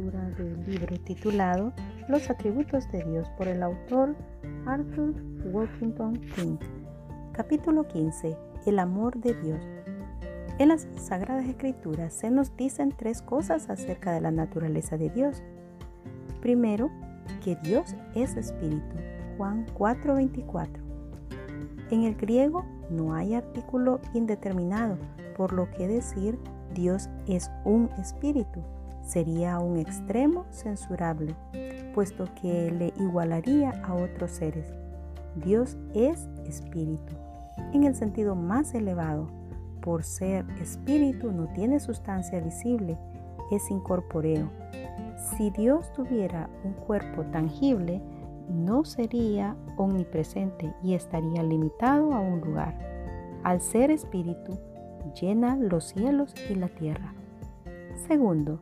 lectura del libro titulado Los atributos de Dios por el autor Arthur Walkington King. Capítulo 15. El amor de Dios. En las Sagradas Escrituras se nos dicen tres cosas acerca de la naturaleza de Dios. Primero, que Dios es espíritu. Juan 4:24. En el griego no hay artículo indeterminado, por lo que decir Dios es un espíritu sería un extremo censurable, puesto que le igualaría a otros seres. Dios es espíritu. En el sentido más elevado, por ser espíritu no tiene sustancia visible, es incorpóreo. Si Dios tuviera un cuerpo tangible, no sería omnipresente y estaría limitado a un lugar. Al ser espíritu, llena los cielos y la tierra. Segundo,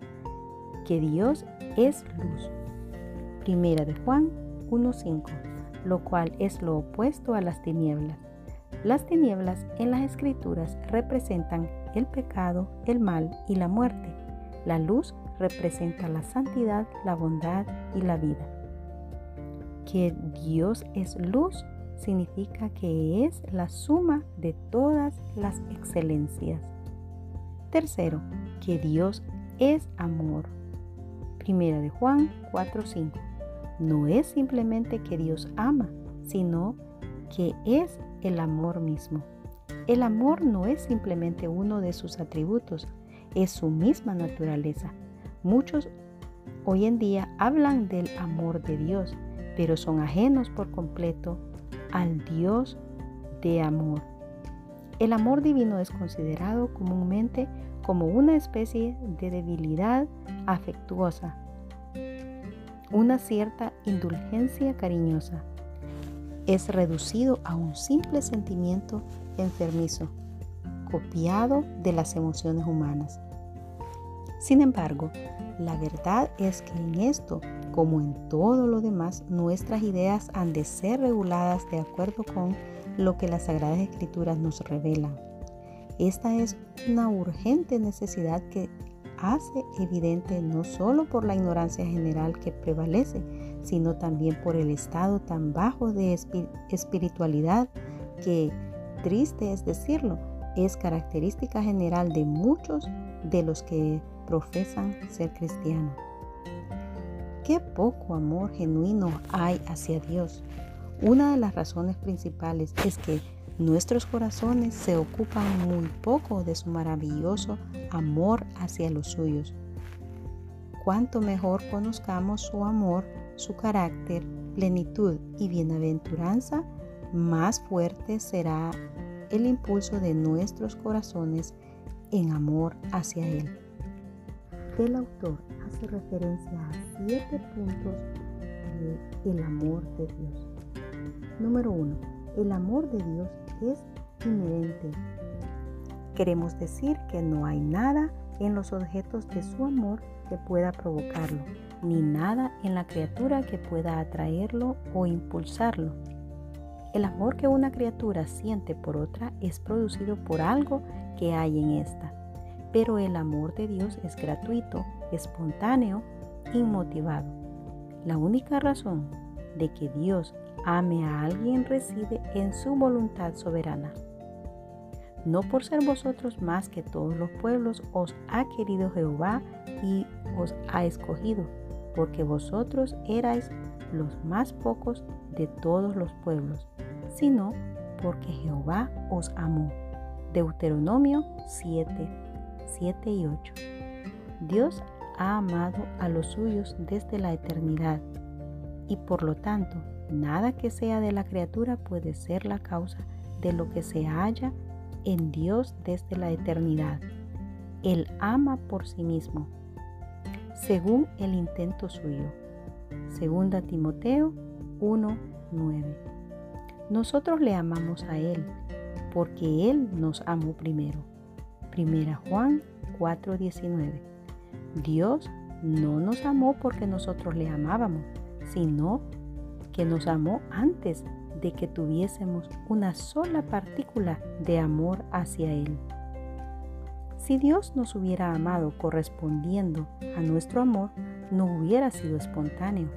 que Dios es luz. Primera de Juan 1.5, lo cual es lo opuesto a las tinieblas. Las tinieblas en las escrituras representan el pecado, el mal y la muerte. La luz representa la santidad, la bondad y la vida. Que Dios es luz significa que es la suma de todas las excelencias. Tercero, que Dios es amor. Primera de Juan 4:5. No es simplemente que Dios ama, sino que es el amor mismo. El amor no es simplemente uno de sus atributos, es su misma naturaleza. Muchos hoy en día hablan del amor de Dios, pero son ajenos por completo al Dios de amor. El amor divino es considerado comúnmente como una especie de debilidad afectuosa, una cierta indulgencia cariñosa. Es reducido a un simple sentimiento enfermizo, copiado de las emociones humanas. Sin embargo, la verdad es que en esto, como en todo lo demás, nuestras ideas han de ser reguladas de acuerdo con lo que las Sagradas Escrituras nos revelan. Esta es una urgente necesidad que hace evidente no solo por la ignorancia general que prevalece, sino también por el estado tan bajo de espiritualidad que, triste es decirlo, es característica general de muchos de los que profesan ser cristianos. Qué poco amor genuino hay hacia Dios. Una de las razones principales es que Nuestros corazones se ocupan muy poco de su maravilloso amor hacia los suyos. Cuanto mejor conozcamos su amor, su carácter, plenitud y bienaventuranza, más fuerte será el impulso de nuestros corazones en amor hacia Él. El autor hace referencia a siete puntos del amor de Dios. Número uno, el amor de Dios es inherente. Queremos decir que no hay nada en los objetos de su amor que pueda provocarlo, ni nada en la criatura que pueda atraerlo o impulsarlo. El amor que una criatura siente por otra es producido por algo que hay en esta, pero el amor de Dios es gratuito, espontáneo, inmotivado. La única razón de que Dios ame a alguien reside en su voluntad soberana. No por ser vosotros más que todos los pueblos os ha querido Jehová y os ha escogido, porque vosotros erais los más pocos de todos los pueblos, sino porque Jehová os amó. Deuteronomio 7, 7 y 8. Dios ha amado a los suyos desde la eternidad y por lo tanto Nada que sea de la criatura puede ser la causa de lo que se halla en Dios desde la eternidad. Él ama por sí mismo, según el intento suyo. Segunda Timoteo 1:9. Nosotros le amamos a Él, porque Él nos amó primero. Primera Juan 4:19. Dios no nos amó porque nosotros le amábamos, sino que nos amó antes de que tuviésemos una sola partícula de amor hacia Él. Si Dios nos hubiera amado correspondiendo a nuestro amor, no hubiera sido espontáneo.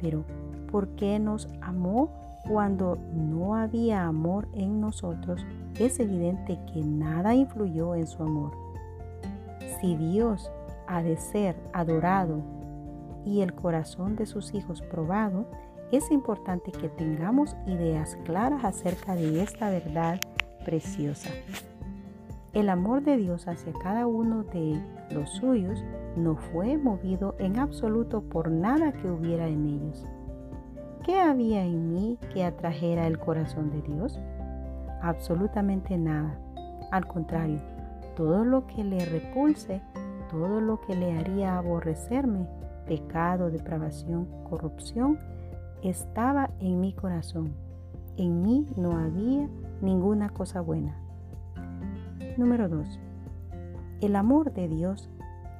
Pero, ¿por qué nos amó cuando no había amor en nosotros? Es evidente que nada influyó en su amor. Si Dios ha de ser adorado y el corazón de sus hijos probado, es importante que tengamos ideas claras acerca de esta verdad preciosa. El amor de Dios hacia cada uno de los suyos no fue movido en absoluto por nada que hubiera en ellos. ¿Qué había en mí que atrajera el corazón de Dios? Absolutamente nada. Al contrario, todo lo que le repulse, todo lo que le haría aborrecerme, pecado, depravación, corrupción, estaba en mi corazón. En mí no había ninguna cosa buena. Número 2. El amor de Dios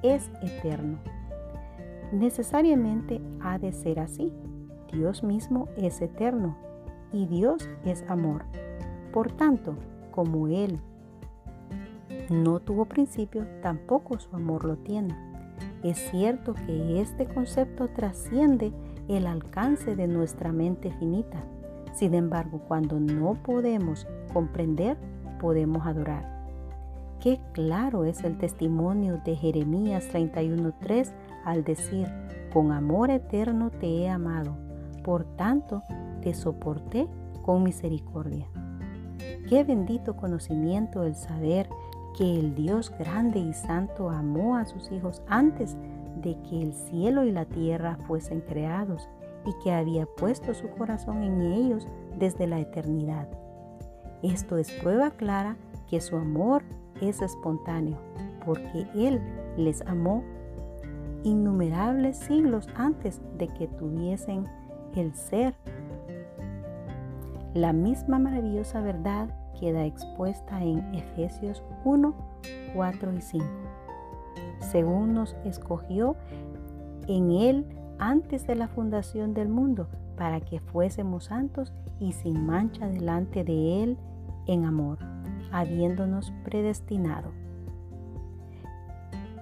es eterno. Necesariamente ha de ser así. Dios mismo es eterno y Dios es amor. Por tanto, como Él no tuvo principio, tampoco su amor lo tiene. Es cierto que este concepto trasciende el alcance de nuestra mente finita. Sin embargo, cuando no podemos comprender, podemos adorar. Qué claro es el testimonio de Jeremías 31.3 al decir, con amor eterno te he amado, por tanto te soporté con misericordia. Qué bendito conocimiento el saber que el Dios grande y santo amó a sus hijos antes de que el cielo y la tierra fuesen creados y que había puesto su corazón en ellos desde la eternidad. Esto es prueba clara que su amor es espontáneo, porque Él les amó innumerables siglos antes de que tuviesen el ser. La misma maravillosa verdad queda expuesta en Efesios 1, 4 y 5. Según nos escogió en Él antes de la fundación del mundo, para que fuésemos santos y sin mancha delante de Él en amor, habiéndonos predestinado.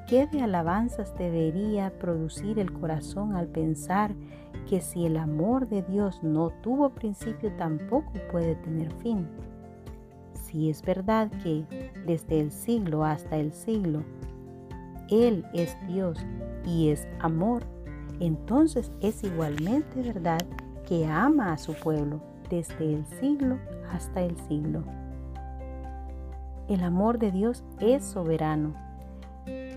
¿Qué de alabanzas debería producir el corazón al pensar que si el amor de Dios no tuvo principio tampoco puede tener fin? Si es verdad que desde el siglo hasta el siglo Él es Dios y es amor, entonces es igualmente verdad que ama a su pueblo desde el siglo hasta el siglo. El amor de Dios es soberano.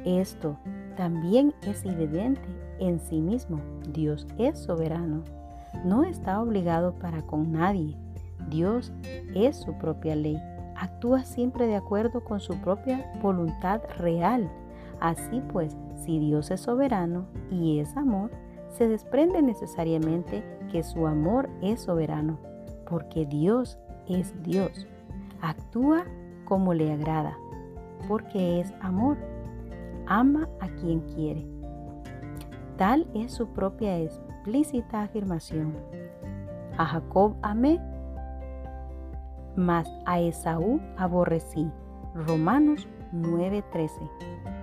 Esto también es evidente en sí mismo. Dios es soberano. No está obligado para con nadie. Dios es su propia ley actúa siempre de acuerdo con su propia voluntad real. Así pues, si Dios es soberano y es amor, se desprende necesariamente que su amor es soberano, porque Dios es Dios. Actúa como le agrada, porque es amor. Ama a quien quiere. Tal es su propia explícita afirmación. A Jacob amé mas a Esaú aborrecí. Romanos 9:13.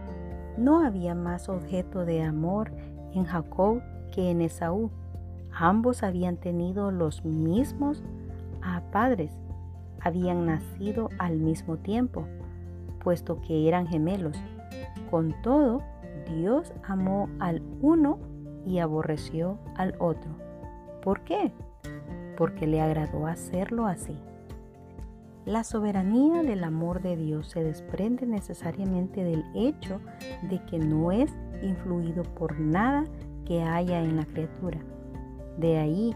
No había más objeto de amor en Jacob que en Esaú. Ambos habían tenido los mismos padres, habían nacido al mismo tiempo, puesto que eran gemelos. Con todo, Dios amó al uno y aborreció al otro. ¿Por qué? Porque le agradó hacerlo así. La soberanía del amor de Dios se desprende necesariamente del hecho de que no es influido por nada que haya en la criatura. De ahí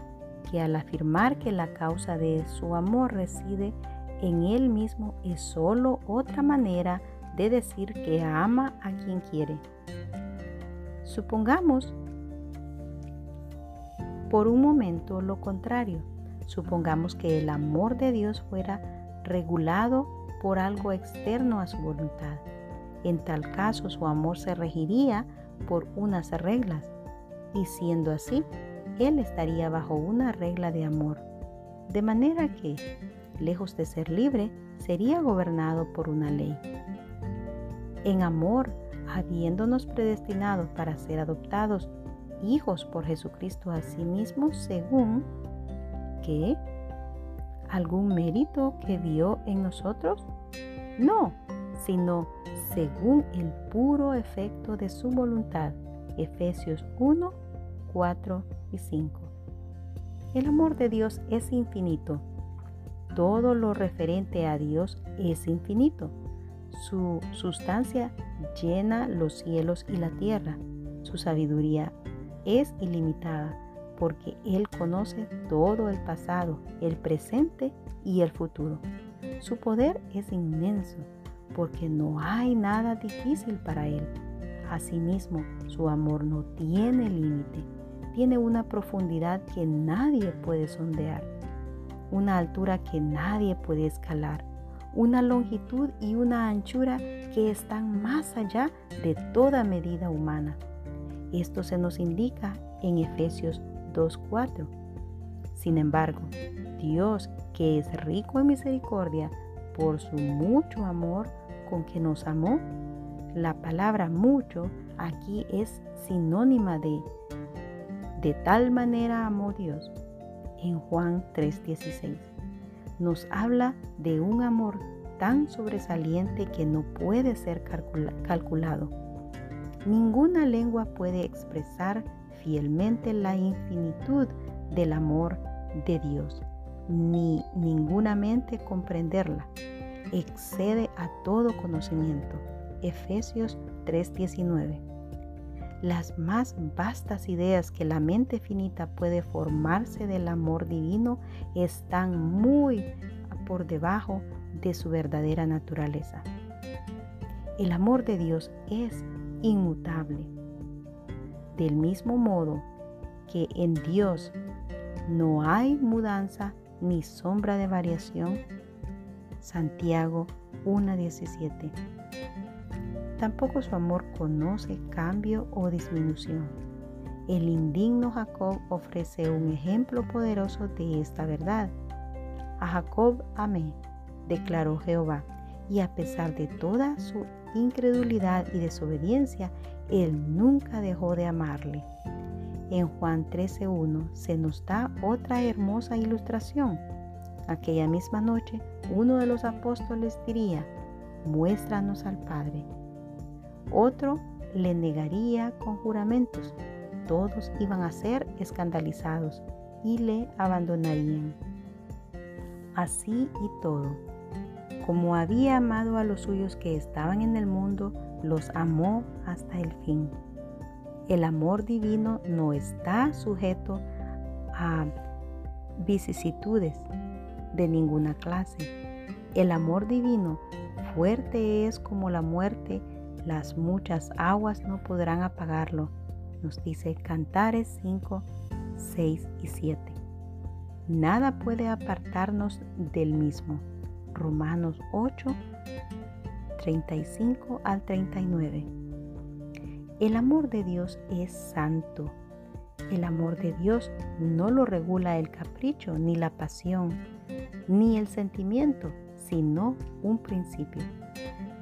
que al afirmar que la causa de su amor reside en Él mismo es solo otra manera de decir que ama a quien quiere. Supongamos por un momento lo contrario. Supongamos que el amor de Dios fuera regulado por algo externo a su voluntad. En tal caso su amor se regiría por unas reglas y siendo así, él estaría bajo una regla de amor. De manera que, lejos de ser libre, sería gobernado por una ley. En amor, habiéndonos predestinado para ser adoptados hijos por Jesucristo a sí mismo, según que algún mérito que vio en nosotros? No, sino según el puro efecto de su voluntad. Efesios 1, 4 y 5. El amor de Dios es infinito. Todo lo referente a Dios es infinito. Su sustancia llena los cielos y la tierra. Su sabiduría es ilimitada porque Él conoce todo el pasado, el presente y el futuro. Su poder es inmenso porque no hay nada difícil para Él. Asimismo, su amor no tiene límite, tiene una profundidad que nadie puede sondear, una altura que nadie puede escalar, una longitud y una anchura que están más allá de toda medida humana. Esto se nos indica en Efesios 2.4. Sin embargo, Dios, que es rico en misericordia, por su mucho amor con que nos amó, la palabra mucho aquí es sinónima de de tal manera amó Dios en Juan 3:16. Nos habla de un amor tan sobresaliente que no puede ser calculado. Ninguna lengua puede expresar fielmente la infinitud del amor de Dios, ni ninguna mente comprenderla. Excede a todo conocimiento. Efesios 3:19. Las más vastas ideas que la mente finita puede formarse del amor divino están muy por debajo de su verdadera naturaleza. El amor de Dios es inmutable del mismo modo que en Dios no hay mudanza ni sombra de variación. Santiago 1.17. Tampoco su amor conoce cambio o disminución. El indigno Jacob ofrece un ejemplo poderoso de esta verdad. A Jacob amé, declaró Jehová, y a pesar de toda su incredulidad y desobediencia, él nunca dejó de amarle. En Juan 13.1 se nos da otra hermosa ilustración. Aquella misma noche uno de los apóstoles diría, muéstranos al Padre. Otro le negaría con juramentos. Todos iban a ser escandalizados y le abandonarían. Así y todo, como había amado a los suyos que estaban en el mundo, los amó hasta el fin. El amor divino no está sujeto a vicisitudes de ninguna clase. El amor divino fuerte es como la muerte, las muchas aguas no podrán apagarlo, nos dice Cantares 5, 6 y 7. Nada puede apartarnos del mismo. Romanos 8, 35 al 39. El amor de Dios es santo. El amor de Dios no lo regula el capricho, ni la pasión, ni el sentimiento, sino un principio.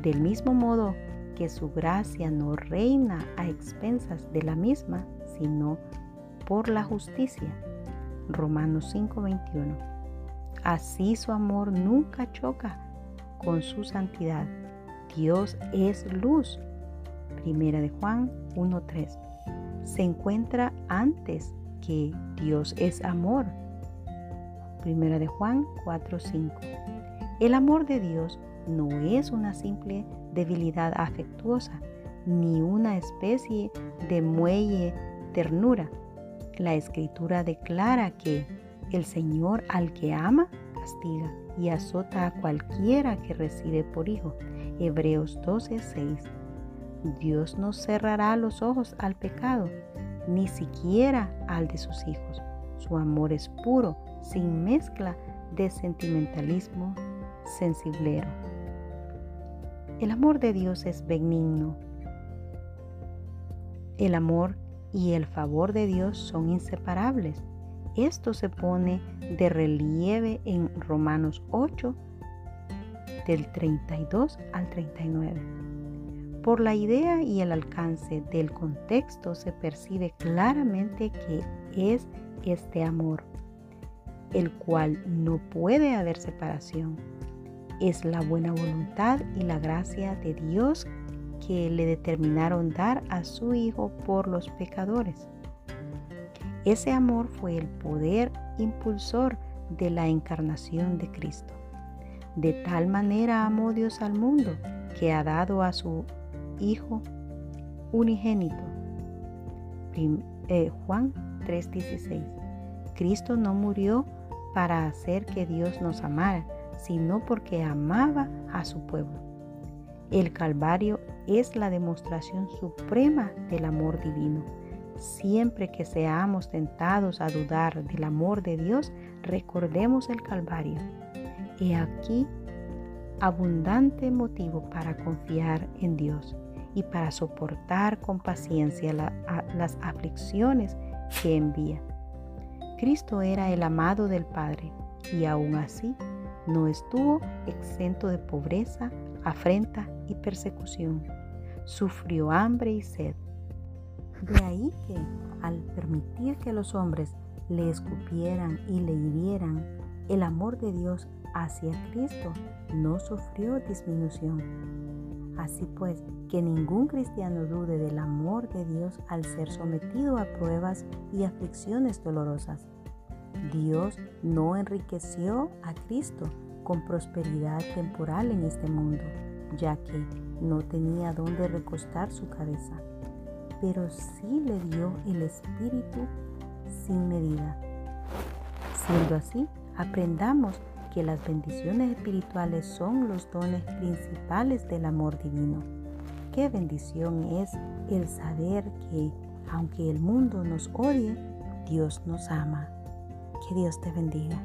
Del mismo modo que su gracia no reina a expensas de la misma, sino por la justicia. Romanos 5:21. Así su amor nunca choca con su santidad Dios es luz. Primera de Juan 1.3. Se encuentra antes que Dios es amor. Primera de Juan 4.5. El amor de Dios no es una simple debilidad afectuosa, ni una especie de muelle ternura. La escritura declara que el Señor al que ama castiga y azota a cualquiera que recibe por hijo. Hebreos 12:6. Dios no cerrará los ojos al pecado, ni siquiera al de sus hijos. Su amor es puro, sin mezcla de sentimentalismo sensiblero. El amor de Dios es benigno. El amor y el favor de Dios son inseparables. Esto se pone de relieve en Romanos 8, del 32 al 39. Por la idea y el alcance del contexto se percibe claramente que es este amor, el cual no puede haber separación. Es la buena voluntad y la gracia de Dios que le determinaron dar a su Hijo por los pecadores. Ese amor fue el poder impulsor de la encarnación de Cristo. De tal manera amó Dios al mundo que ha dado a su Hijo unigénito. Eh, Juan 3:16. Cristo no murió para hacer que Dios nos amara, sino porque amaba a su pueblo. El Calvario es la demostración suprema del amor divino. Siempre que seamos tentados a dudar del amor de Dios, recordemos el Calvario. He aquí abundante motivo para confiar en Dios y para soportar con paciencia las aflicciones que envía. Cristo era el amado del Padre y aún así no estuvo exento de pobreza, afrenta y persecución. Sufrió hambre y sed. De ahí que al permitir que los hombres le escupieran y le hirieran, el amor de Dios hacia Cristo no sufrió disminución. Así pues, que ningún cristiano dude del amor de Dios al ser sometido a pruebas y aflicciones dolorosas. Dios no enriqueció a Cristo con prosperidad temporal en este mundo, ya que no tenía dónde recostar su cabeza, pero sí le dio el Espíritu sin medida. Siendo así, aprendamos que las bendiciones espirituales son los dones principales del amor divino. Qué bendición es el saber que, aunque el mundo nos odie, Dios nos ama. Que Dios te bendiga.